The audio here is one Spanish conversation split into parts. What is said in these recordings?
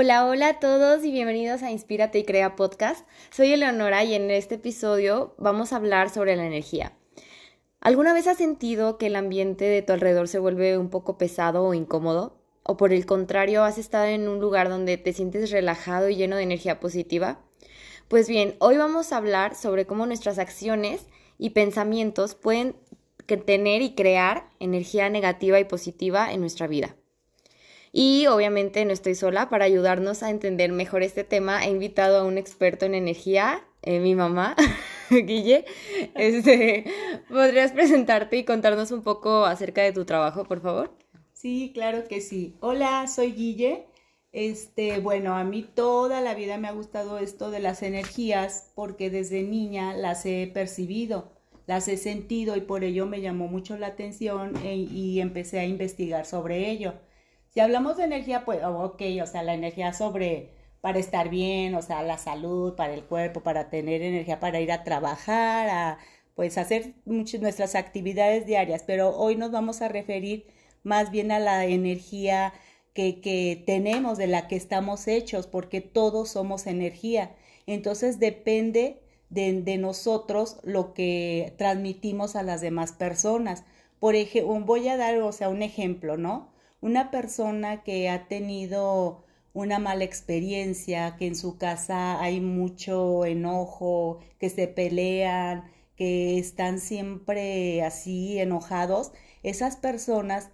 Hola, hola a todos y bienvenidos a Inspírate y Crea Podcast. Soy Eleonora y en este episodio vamos a hablar sobre la energía. ¿Alguna vez has sentido que el ambiente de tu alrededor se vuelve un poco pesado o incómodo? ¿O por el contrario, has estado en un lugar donde te sientes relajado y lleno de energía positiva? Pues bien, hoy vamos a hablar sobre cómo nuestras acciones y pensamientos pueden tener y crear energía negativa y positiva en nuestra vida. Y obviamente no estoy sola para ayudarnos a entender mejor este tema. He invitado a un experto en energía, eh, mi mamá, Guille. Este, ¿Podrías presentarte y contarnos un poco acerca de tu trabajo, por favor? Sí, claro que sí. Hola, soy Guille. Este, bueno, a mí toda la vida me ha gustado esto de las energías porque desde niña las he percibido, las he sentido y por ello me llamó mucho la atención e, y empecé a investigar sobre ello. Si hablamos de energía, pues, oh, ok, o sea, la energía sobre para estar bien, o sea, la salud, para el cuerpo, para tener energía para ir a trabajar, a pues hacer muchas nuestras actividades diarias, pero hoy nos vamos a referir más bien a la energía que, que tenemos, de la que estamos hechos, porque todos somos energía. Entonces depende de, de nosotros lo que transmitimos a las demás personas. Por ejemplo, voy a dar, o sea, un ejemplo, ¿no? Una persona que ha tenido una mala experiencia, que en su casa hay mucho enojo, que se pelean, que están siempre así enojados, esas personas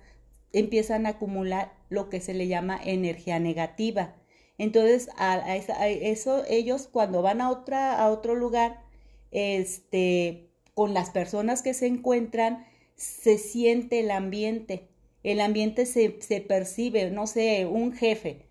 empiezan a acumular lo que se le llama energía negativa. Entonces, a, eso ellos cuando van a otra a otro lugar, este, con las personas que se encuentran, se siente el ambiente el ambiente se, se percibe, no sé, un jefe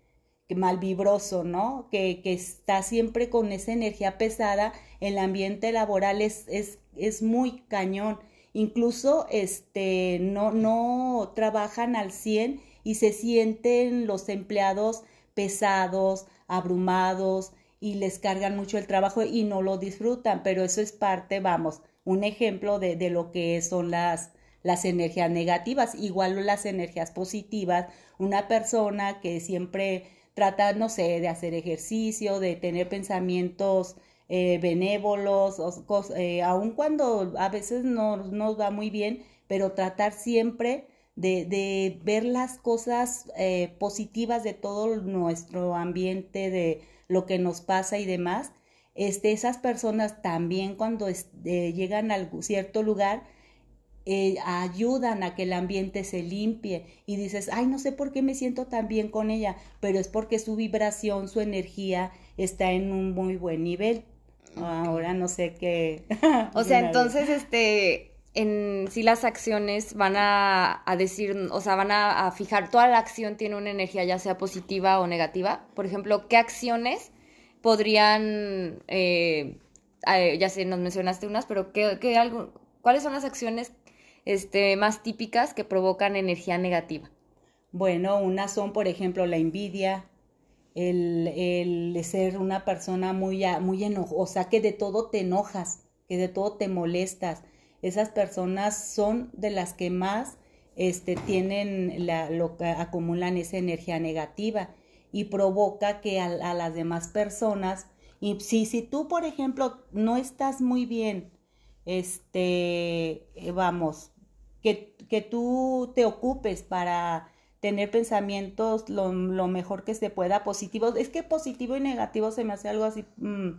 malvibroso, ¿no? Que, que, está siempre con esa energía pesada, el ambiente laboral es, es, es muy cañón. Incluso este, no, no trabajan al 100 y se sienten los empleados pesados, abrumados y les cargan mucho el trabajo y no lo disfrutan, pero eso es parte, vamos, un ejemplo de, de lo que son las, las energías negativas, igual las energías positivas, una persona que siempre trata, no sé, de hacer ejercicio, de tener pensamientos eh, benévolos, eh, aun cuando a veces no nos va muy bien, pero tratar siempre de, ver las cosas eh, positivas de todo nuestro ambiente, de lo que nos pasa y demás. Este, esas personas también cuando llegan a cierto lugar eh, ayudan a que el ambiente se limpie y dices, ay, no sé por qué me siento tan bien con ella, pero es porque su vibración, su energía está en un muy buen nivel. Ahora no sé qué. o sea, entonces, este, en si las acciones van a, a decir, o sea, van a, fijar, toda la acción tiene una energía ya sea positiva o negativa. Por ejemplo, ¿qué acciones podrían, eh, ya sé, nos mencionaste unas, pero ¿qué, qué algo, ¿cuáles son las acciones este, más típicas que provocan energía negativa? Bueno, unas son, por ejemplo, la envidia, el, el ser una persona muy, muy enojosa, que de todo te enojas, que de todo te molestas. Esas personas son de las que más este, tienen la, lo acumulan esa energía negativa y provoca que a, a las demás personas, y si, si tú, por ejemplo, no estás muy bien, este, vamos, que, tú te ocupes para tener pensamientos lo, mejor que se pueda, positivos. Es que positivo y negativo se me hace algo así, mm,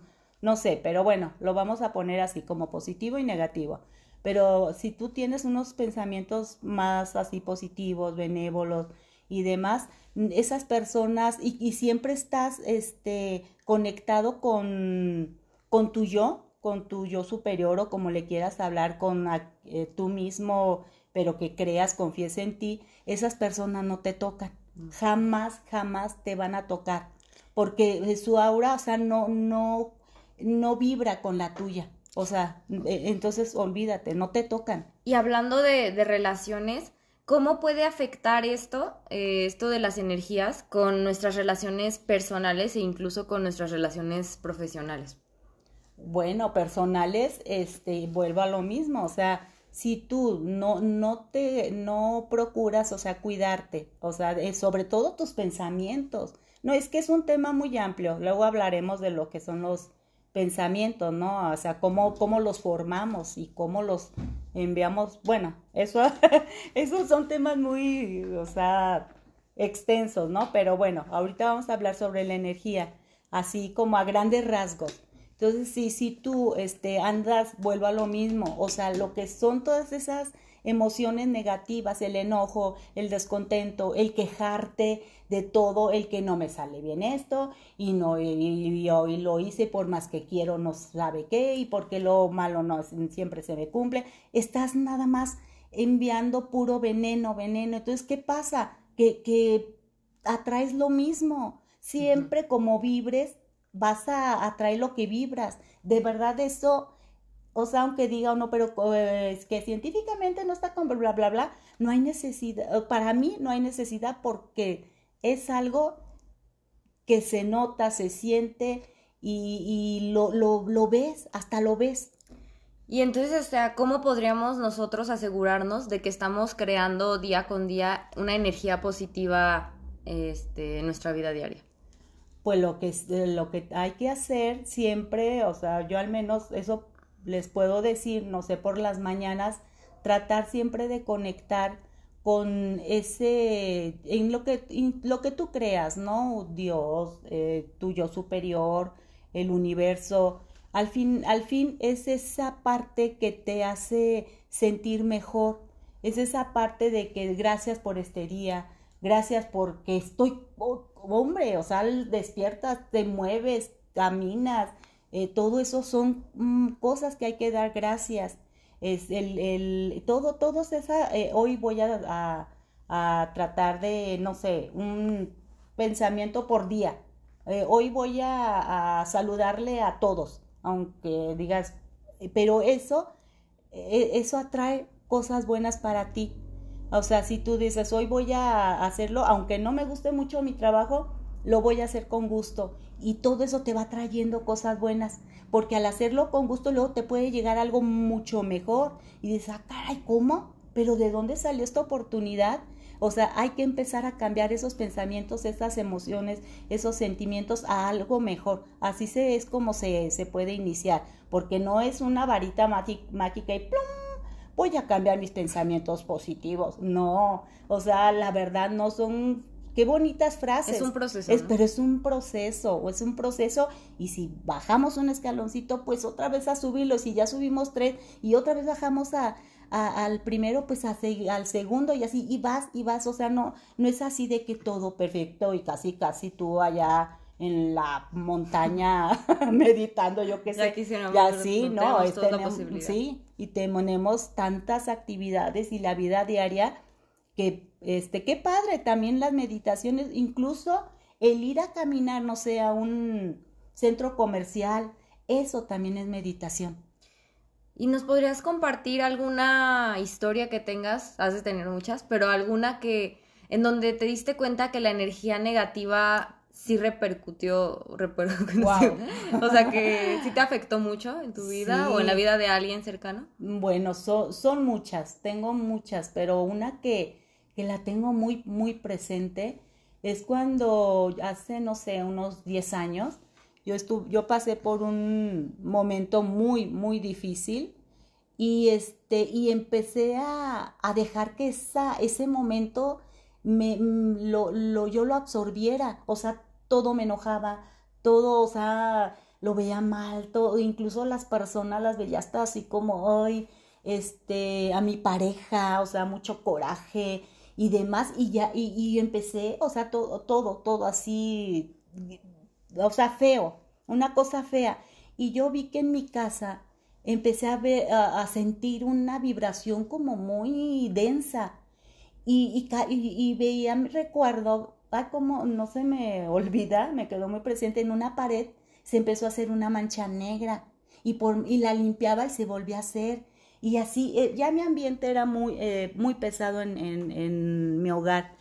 no sé, pero bueno, lo vamos a poner así como positivo y negativo. Pero si tú tienes unos pensamientos más así positivos, benévolos y demás, esas personas, y, siempre estás este, conectado con, con tu yo, con tu yo superior o como le quieras hablar, con eh, tú mismo pero que creas, confíes en ti, esas personas no te tocan. Mm. Jamás, jamás te van a tocar. Porque su aura, o sea, no, no, no vibra con la tuya. O sea, e, entonces olvídate, no te tocan. Y hablando de, de relaciones, ¿cómo puede afectar esto, eh, esto de las energías, con nuestras relaciones personales e incluso con nuestras relaciones profesionales? Bueno, personales, este, vuelvo a lo mismo, o sea, si tú no, no te, no procuras, o sea, cuidarte, o sea, sobre todo tus pensamientos. No, es que es un tema muy amplio. Luego hablaremos de lo que son los pensamientos, ¿no? O sea, cómo, cómo los formamos y cómo los enviamos. Bueno, eso, esos son temas muy, o sea, extensos, ¿no? Pero bueno, ahorita vamos a hablar sobre la energía, así como a grandes rasgos. Entonces, si, si tú este, andas, vuelvo a lo mismo, o sea, lo que son todas esas emociones negativas, el enojo, el descontento, el quejarte de todo, el que no me sale bien esto y no y, lo hice por más que quiero no sabe qué y porque lo malo no siempre se me cumple, estás nada más enviando puro veneno, veneno. Entonces, ¿qué pasa? Que, que atraes lo mismo. Siempre como vibres, vas a atraer lo que vibras. De verdad eso, o sea, aunque diga o no, pero es que científicamente no está con bla, bla, bla, no hay necesidad, para mí no hay necesidad porque es algo que se nota, se siente y, y lo, lo, lo ves, hasta lo ves. Y entonces, o sea, ¿cómo podríamos nosotros asegurarnos de que estamos creando día con día una energía positiva este, en nuestra vida diaria? Pues lo que, lo que hay que hacer siempre, o sea, yo al menos eso les puedo decir, no sé, por las mañanas, tratar siempre de conectar con ese, en lo que, lo que tú creas, ¿no? Dios, eh, tu yo superior, el universo. Al fin, al fin es esa parte que te hace sentir mejor, es esa parte de que gracias por este día, gracias porque estoy, hombre, o sea, despiertas, te mueves, caminas, eh, todo eso son mm, cosas que hay que dar gracias. Es el, el todo, todos esa, eh, hoy voy a, a, tratar de, no sé, un pensamiento por día. Eh, hoy voy a, a, saludarle a todos, aunque digas, pero eso, eso atrae cosas buenas para ti. O sea, si tú dices, hoy voy a hacerlo, aunque no me guste mucho mi trabajo, lo voy a hacer con gusto. Y todo eso te va trayendo cosas buenas, porque al hacerlo con gusto luego te puede llegar algo mucho mejor. Y dices, ah, caray, ¿cómo? ¿Pero de dónde salió esta oportunidad? O sea, hay que empezar a cambiar esos pensamientos, esas emociones, esos sentimientos a algo mejor. Así se es como se, se puede iniciar, porque no es una varita mágica y plum, voy a cambiar mis pensamientos positivos. No, o sea, la verdad no son Qué bonitas frases. Es un proceso. Pero es un proceso, es un proceso. Y si bajamos un escaloncito, pues otra vez a subirlo. Si ya subimos tres y otra vez bajamos a, al primero, pues a, al segundo y así. Y vas y vas. O sea, no, no es así de que todo perfecto y casi, casi tú allá en la montaña meditando, yo qué sé. Ya sí, no, sí, y tenemos tantas actividades y la vida diaria que, este, qué padre, también las meditaciones, incluso el ir a caminar, no sé, a un centro comercial, eso también es meditación. ¿Y nos podrías compartir alguna historia que tengas? Has de tener muchas, pero alguna que en donde te diste cuenta que la energía negativa sí repercutió, repercutió o sea que sí te afectó mucho en tu vida o en la vida de alguien cercano. Bueno, son muchas, tengo muchas, pero una que, que la tengo muy, muy presente es cuando hace, no sé, unos 10 años, yo, estuve, yo pasé por un momento muy, muy difícil y, este, y empecé a, a dejar que esa, ese momento me, lo, lo, yo lo absorbiera, o sea, todo me enojaba, todo, o sea, lo veía mal, todo, incluso las personas las veía hasta así como hoy, este, a mi pareja, o sea, mucho coraje y demás, y ya, y, y empecé, o sea, todo, todo, todo así, o sea, feo, una cosa fea. Y yo vi que en mi casa empecé a, ver, a, sentir una vibración como muy densa. Y, y, y, veía, recuerdo, como no se me olvida, me quedó muy presente en una pared, se empezó a hacer una mancha negra y, por, y la limpiaba y se volvía a hacer. Y así, eh, ya mi ambiente era muy, eh, muy pesado en, en, mi hogar.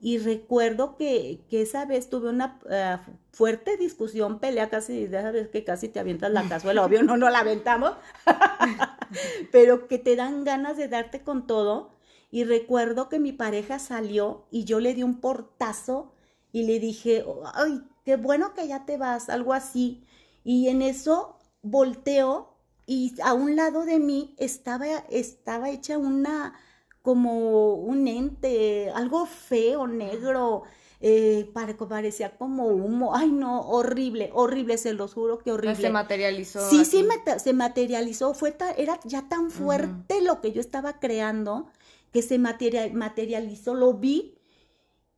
Y recuerdo que, que esa vez tuve una eh, fuerte discusión, pelea casi, esa vez que casi te avientas la cazuela, obvio no, no la aventamos, pero que te dan ganas de darte con todo y recuerdo que mi pareja salió y yo le di un portazo y le dije, ay, qué bueno que ya te vas, algo así. Y en eso volteo y a un lado de mí estaba, estaba hecha una, como un ente, algo feo, negro, eh, parecía como humo. Ay, no, horrible, horrible, se los juro que horrible. Se materializó. Sí, sí, se materializó. Fue era ya tan fuerte lo que yo estaba creando que se materializó, lo vi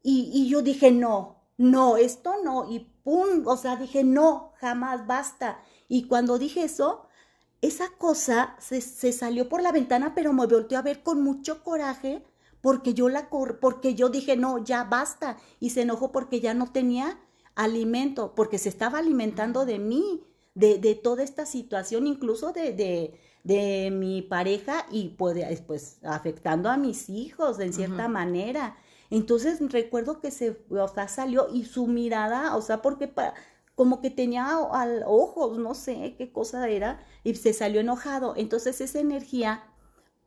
y, y yo dije, no, no, esto no. Y pum, o sea, dije, no, jamás, basta. Y cuando dije eso, esa cosa se, se, salió por la ventana, pero me volteó a ver con mucho coraje porque yo la porque yo dije, no, ya basta. Y se enojó porque ya no tenía alimento, porque se estaba alimentando de mí, de, de toda esta situación, incluso de, de, de mi pareja y pues, pues, afectando a mis hijos en cierta manera. Entonces recuerdo que se, o sea, salió y su mirada, o sea, porque como que tenía ojos, no sé qué cosa era, y se salió enojado. Entonces esa energía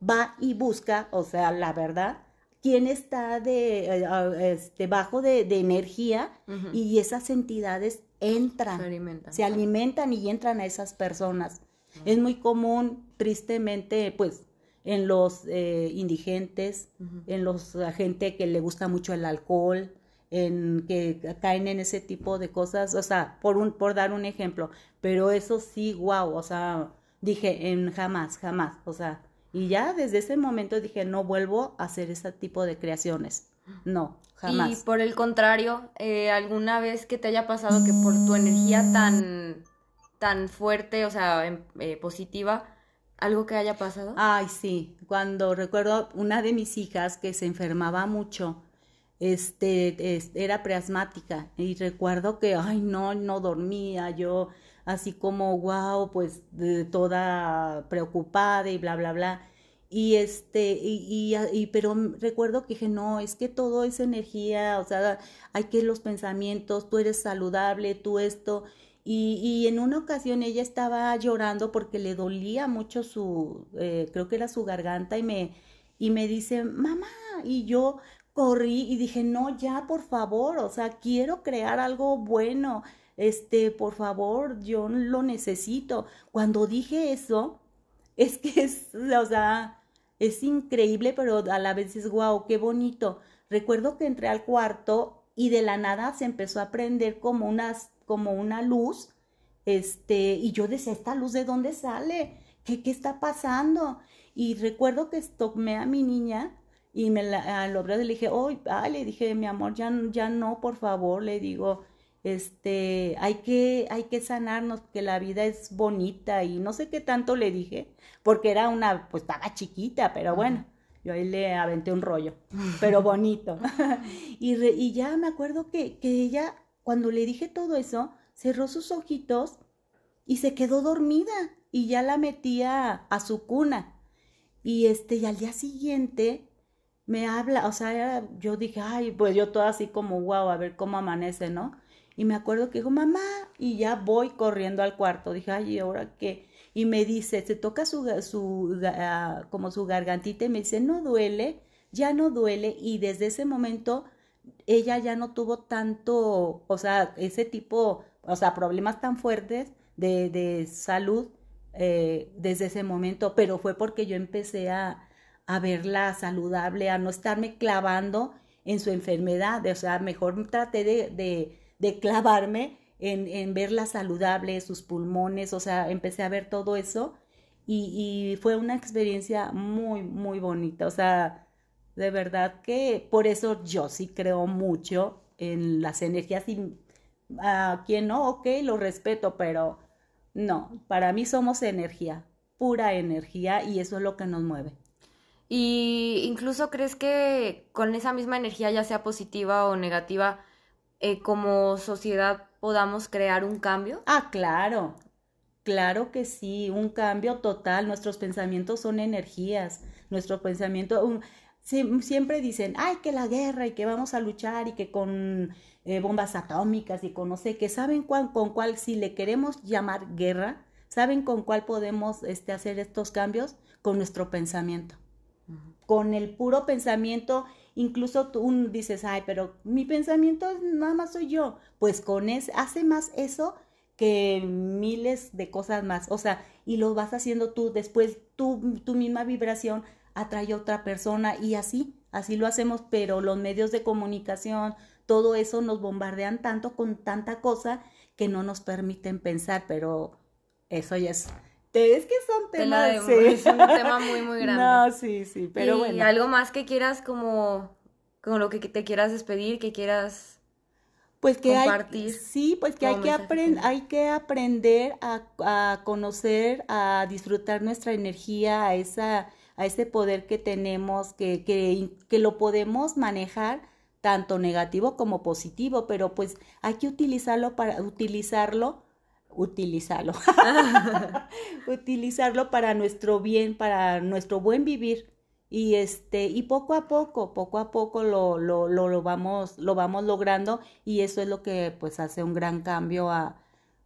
va y busca, o sea, la verdad, quién está de, eh, este, bajo de, energía y esas entidades entran, se alimentan. y entran a esas personas. Es muy común, tristemente, pues, en los eh, indigentes, en los la gente que le gusta mucho el alcohol, en que caen en ese tipo de cosas, o sea, por un por dar un ejemplo, pero eso sí, wow, o sea, dije en jamás, jamás, o sea, y ya desde ese momento dije, no vuelvo a hacer ese tipo de creaciones. No, jamás. Y por el contrario, eh, ¿alguna vez que te haya pasado que por tu energía tan, tan fuerte, o sea, em, eh, positiva, algo que haya pasado? Ay, sí. Cuando recuerdo una de mis hijas que se enfermaba mucho, este, era preasmática y recuerdo que, ay, no, no dormía, yo así como, wow, pues toda preocupada y bla, bla, bla. Y este, y, y, pero recuerdo que dije, no, es que todo es energía, o sea, hay que los pensamientos, tú eres saludable, tú esto. Y, y en una ocasión ella estaba llorando porque le dolía mucho su, eh, creo que era su garganta, y me, y me dice, mamá, y yo corrí y dije, no, ya, por favor, o sea, quiero crear algo bueno este, por favor, yo lo necesito. Cuando dije eso, es que es, o sea, es increíble, pero a la vez es guau, qué bonito. Recuerdo que entré al cuarto y de la nada se empezó a prender como unas, como una luz, este, y yo decía, ¿esta luz de dónde sale? ¿Qué, qué está pasando? Y recuerdo que tomé a mi niña y me la, a le dije, oh, ah, le dije, mi amor, ya, ya no, por favor, le digo, este, hay que, hay que sanarnos, que la vida es bonita y no sé qué tanto le dije, porque era una, pues estaba chiquita, pero bueno, yo ahí le aventé un rollo, pero bonito. y, y ya me acuerdo que, que ella, cuando le dije todo eso, cerró sus ojitos y se quedó dormida y ya la metía a su cuna. Y este, y al día siguiente me habla, o sea, yo dije, ay, pues yo toda así como, wow, a ver cómo amanece, ¿no? Y me acuerdo que dijo, mamá, y ya voy corriendo al cuarto. Dije, ay, ¿y ahora qué? Y me dice, se toca su, su, como su gargantita y me dice, no duele, ya no duele. Y desde ese momento ella ya no tuvo tanto, o sea, ese tipo, o sea, problemas tan fuertes de, de salud eh, desde ese momento, pero fue porque yo empecé a, a verla saludable, a no estarme clavando en su enfermedad, o sea, mejor traté de de clavarme en, en, verla saludable, sus pulmones, o sea, empecé a ver todo eso y, y, fue una experiencia muy, muy bonita, o sea, de verdad que por eso yo sí creo mucho en las energías y a quien no, ok, lo respeto, pero no, para mí somos energía, pura energía y eso es lo que nos mueve. Y incluso crees que con esa misma energía, ya sea positiva o negativa, eh, como sociedad podamos crear un cambio? Ah, claro, claro que sí, un cambio total. Nuestros pensamientos son energías, nuestro pensamiento... siempre dicen, ay, que la guerra y que vamos a luchar y que con eh, bombas atómicas y con no sé qué, ¿saben con cuál, si le queremos llamar guerra, ¿saben con cuál podemos este, hacer estos cambios? Con nuestro pensamiento. Con el puro pensamiento incluso tú dices, ay, pero mi pensamiento nada más soy yo. Pues con eso, hace más eso que miles de cosas más. O sea, y lo vas haciendo tú, después tu, tu misma vibración atrae a otra persona y así, así lo hacemos, pero los medios de comunicación, todo eso nos bombardean tanto con tanta cosa que no nos permiten pensar, pero eso ya es es que son temas. Es un tema muy, muy grande. No, sí, sí, pero y bueno. algo más que quieras como, con lo que te quieras despedir, que quieras pues que compartir. Hay, sí, pues que hay que, hay que aprender a, a, conocer, a disfrutar nuestra energía, a, esa, a ese poder que tenemos, que, que, que lo podemos manejar tanto negativo como positivo, pero pues hay que utilizarlo para utilizarlo utilizarlo. utilizarlo para nuestro bien, para nuestro buen vivir. Y este, y poco a poco, poco a poco lo, lo, lo, vamos, lo vamos logrando, y eso es lo que pues hace un gran cambio a,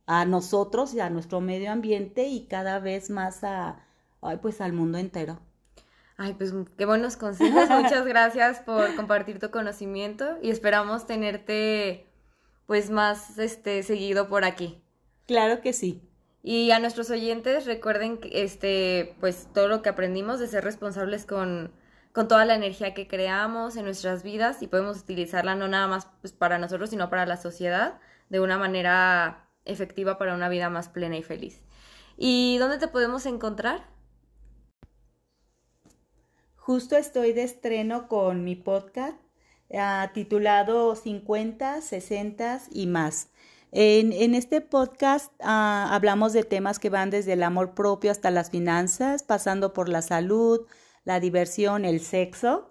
a nosotros y a nuestro medio ambiente y cada vez más a ay, pues al mundo entero. Ay, pues qué buenos consejos. Muchas gracias por compartir tu conocimiento y esperamos tenerte pues más este seguido por aquí. Claro que sí. Y a nuestros oyentes recuerden que este, pues todo lo que aprendimos de ser responsables con, con toda la energía que creamos en nuestras vidas y podemos utilizarla no nada más pues, para nosotros, sino para la sociedad de una manera efectiva para una vida más plena y feliz. ¿Y dónde te podemos encontrar? Justo estoy de estreno con mi podcast ah, titulado 50, 60 y más. En, este podcast ah, hablamos de temas que van desde el amor propio hasta las finanzas, pasando por la salud, la diversión, el sexo.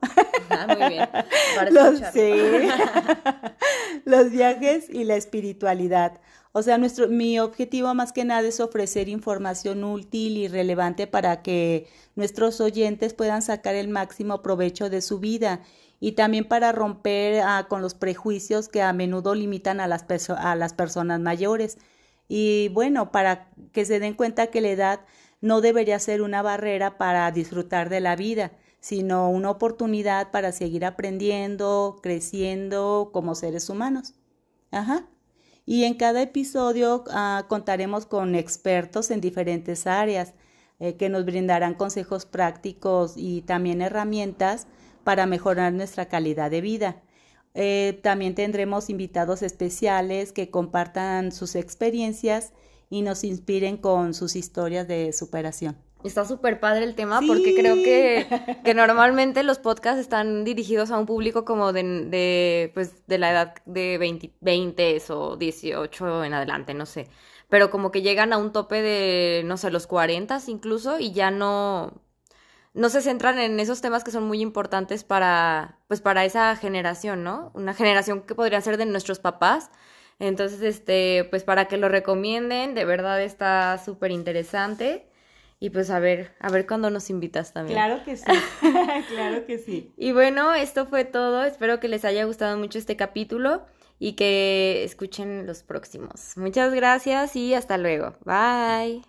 Ah, muy bien. los, los viajes y la espiritualidad. O sea, nuestro, mi objetivo más que nada es ofrecer información útil y relevante para que nuestros oyentes puedan sacar el máximo provecho de su vida y también para romper ah, con los prejuicios que a menudo limitan a las, a las personas mayores. Y bueno, para que se den cuenta que la edad no debería ser una barrera para disfrutar de la vida, sino una oportunidad para seguir aprendiendo, creciendo como seres humanos. Ajá. Y en cada episodio ah, contaremos con expertos en diferentes áreas eh, que nos brindarán consejos prácticos y también herramientas para mejorar nuestra calidad de vida. Eh, también tendremos invitados especiales que compartan sus experiencias y nos inspiren con sus historias de superación. Está súper padre el tema porque creo que, que, normalmente los podcasts están dirigidos a un público como de, de, pues, de la edad de 20, 20 o 18 en adelante, no sé. Pero como que llegan a un tope de, no sé, los 40 incluso y ya no, no se centran en esos temas que son muy importantes para, pues para esa generación, ¿no? Una generación que podría ser de nuestros papás. Entonces, este, pues para que lo recomienden, de verdad está súper interesante. Y pues a ver, a ver cuándo nos invitas también. Claro que sí, claro que sí. Y bueno, esto fue todo. Espero que les haya gustado mucho este capítulo y que escuchen los próximos. Muchas gracias y hasta luego. Bye.